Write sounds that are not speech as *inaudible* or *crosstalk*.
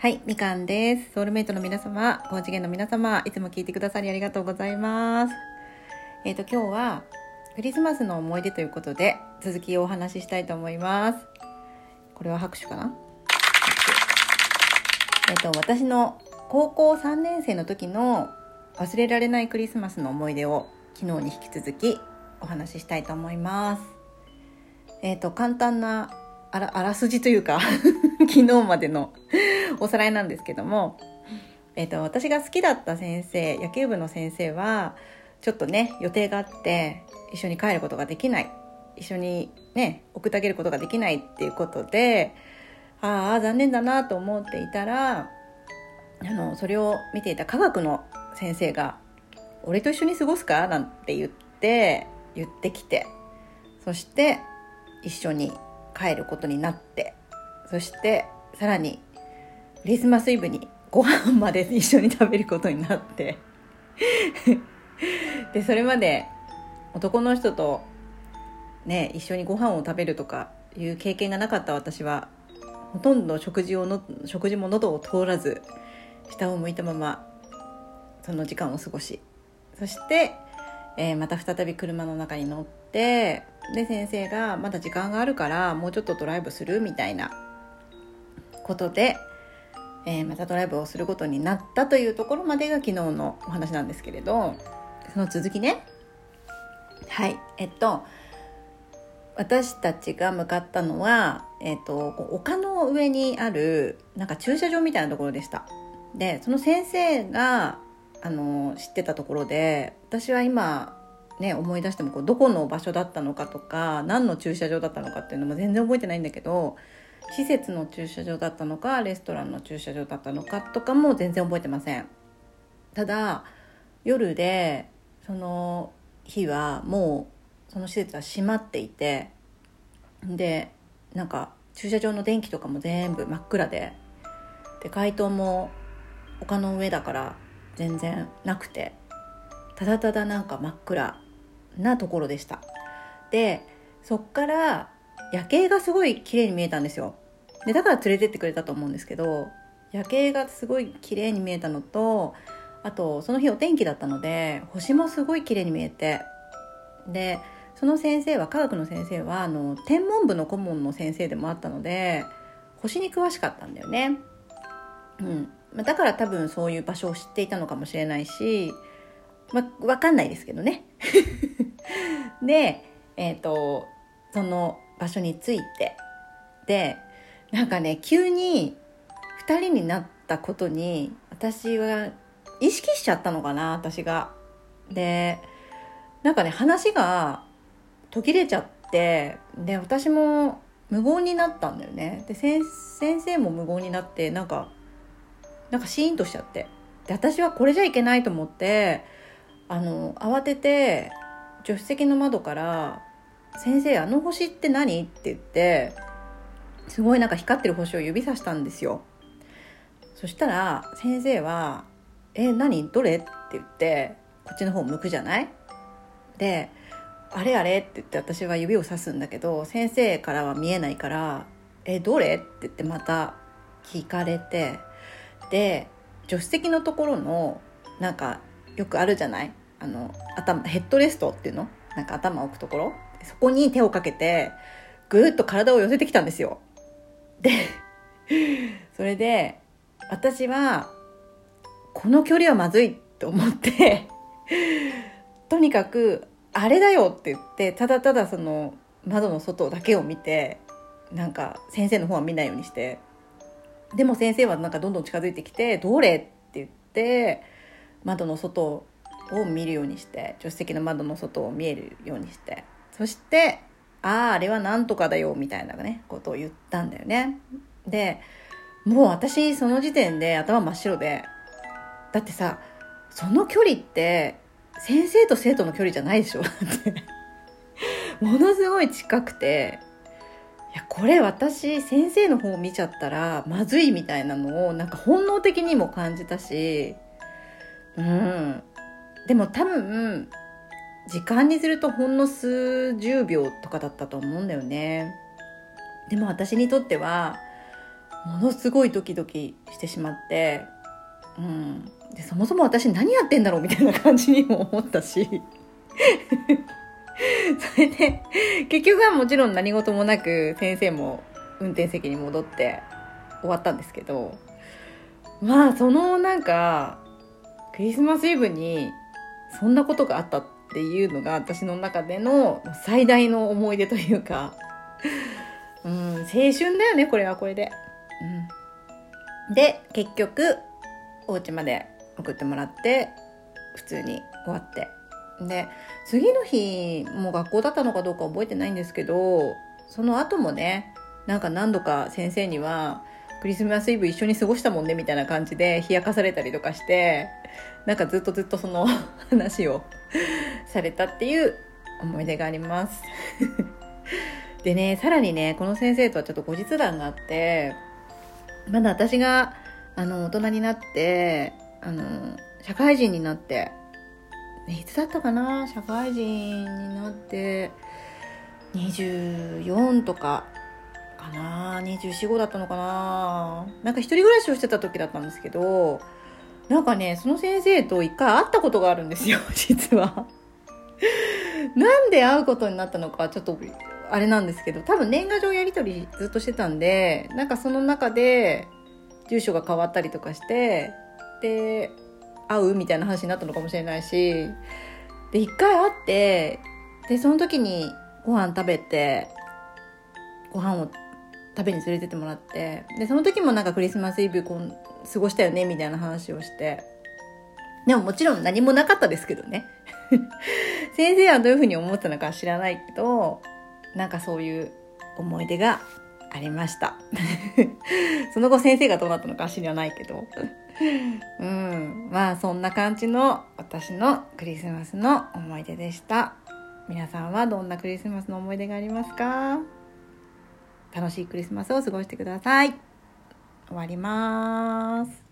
はい、みかんです。ソウルメイトの皆様、高次元の皆様、いつも聞いてくださりありがとうございます。えっ、と、今日はクリスマスの思い出ということで、続きをお話ししたいと思います。これは拍手かな？えっ、と、私の高校3年生の時の忘れられないクリスマスの思い出を昨日に引き続きお話ししたいと思います。えっ、と、簡単なあらあらすじというか *laughs* 昨日までのおさらいなんですけども、えっと私が好きだった先生野球部の先生はちょっとね予定があって一緒に帰ることができない一緒にね送ってあげることができないっていうことでああ残念だなと思っていたらあのそれを見ていた科学の先生が「俺と一緒に過ごすか?」なんて言って言ってきてそして一緒に帰ることになってそしてさらにクリスマスイブにご飯まで一緒に食べることになって *laughs* でそれまで男の人とね一緒にご飯を食べるとかいう経験がなかった私はほとんど食事をの食事も喉を通らず下を向いたままその時間を過ごしそして、えーまた再び車の中に乗ってで先生がまだ時間があるからもうちょっとドライブするみたいなことで、えーまたドライブをすることになったというところまでが昨日のお話なんですけれどその続きね。はい。えっと私たちが向かったのは、えっと、丘の上にあるなんか駐車場みたいなところでした。でその先生があの知ってたところで私は今ね思い出してもこうどこの場所だったのかとか何の駐車場だったのかっていうのも全然覚えてないんだけど施設の駐車場だったのかレストランの駐車場だったのかとかも全然覚えてません。ただ夜でその日はもうその施設は閉まっていてでなんか駐車場の電気とかも全部真っ暗でで街灯も丘の上だから全然なくてただただなんか真っ暗。なところでしたでそっから夜景がすごい綺麗に見えたんですよでだから連れてってくれたと思うんですけど夜景がすごい綺麗に見えたのとあとその日お天気だったので星もすごい綺麗に見えてでその先生は科学の先生はあの天文部の顧問の先生でもあったので星に詳しかったんだよね。うん、だから多分そういう場所を知っていたのかもしれないし、まあ、分かんないですけどね。で、えっ、とその場所に着いてでなんかね急に2人になったことに私は意識しちゃったのかな私が。でなんかね話が途切れちゃってで私も無言になったんだよねで先先生も無言になってなんかなんかシーンとしちゃってで私はこれじゃいけないと思ってあの慌てて助手席の窓から「先生あの星って何?」って言ってすごいなんか光ってる星を指さしたんですよそしたら先生は「え何？どれ?」って言ってこっちの方向くじゃない？で「あれあれ?」って言って私は指をさすんだけど先生からは見えないから「えどれ?」って言ってまた聞かれてで助手席のところのなんかよくあるじゃない？あの頭ヘッドレストっていうの？なんか頭を置くところ？そこに手をかけてぐーっと体を寄せてきたんですよ。で *laughs* それで私はこの距離はまずいと思って *laughs* とにかくあれだよって言ってただただその窓の外だけを見てなんか先生の方は見ないようにしてでも先生はなんかどんどん近づいてきて「どれ?」って言って窓の外を見るようにして助手席の窓の外を見えるようにしてそして「あああれはなんとかだよ」みたいなねことを言ったんだよね。でもう私その時点で頭真っ白でだってさその距離って先生と生徒の距離じゃないでしょって。*laughs* ものすごい近くていやこれ私先生の方見ちゃったらまずいみたいなのをなんか本能的にも感じたしうん。でも多分時間にするとほんの数十秒とかだったと思うんだよね。でも私にとってはものすごいドキドキしてしまって、うん、でそもそも私何やってんだろうみたいな感じにも思ったし。*laughs* それで結局はもちろん何事もなく先生も運転席に戻って終わったんですけどまあそのなんかクリスマスイブにそんなことがあったっていうのが私の中での最大の思い出というか、うん、青春だよねこれはこれで。うん、で結局お家まで送ってもらって普通に終わってで次の日もう学校だったのかどうか覚えてないんですけどその後もねなんか何度か先生にはクリスマスイブ一緒に過ごしたもんねみたいな感じで冷やかされたりとかしてなんかずっとずっとその *laughs* 話をされたっていう思い出があります。*laughs* でねさらにねこの先生とはちょっと後日談があってまだ私があの大人になってあの社会人になっていつだったかな？社会人になって24とかかな。245だったのかな。なんか一人暮らしをしてた時だったんですけどなんかねその先生と一回会ったことがあるんですよ *laughs* 実は。なんで会うことになったのかちょっとあれなんですけど多分年賀状やり取りずっとしてたんでなんかその中で住所が変わったりとかしてで会うみたいな話になったのかもしれないしで一回会ってでその時にご飯食べてご飯を食べに連れてってもらってでその時もなんかクリスマスイブこう過ごしたよねみたいな話をしてでももちろん何もなかったですけどね *laughs* 先生はどういうふうに思ったのか知らないけどなんかそういう思い出がありました *laughs* その後先生がどうなったのか知らないけど *laughs* うん。まあそんな感じの私のクリスマスの思い出でした。皆さんはどんなクリスマスの思い出がありますか？楽しいクリスマスを過ごしてください。終わります。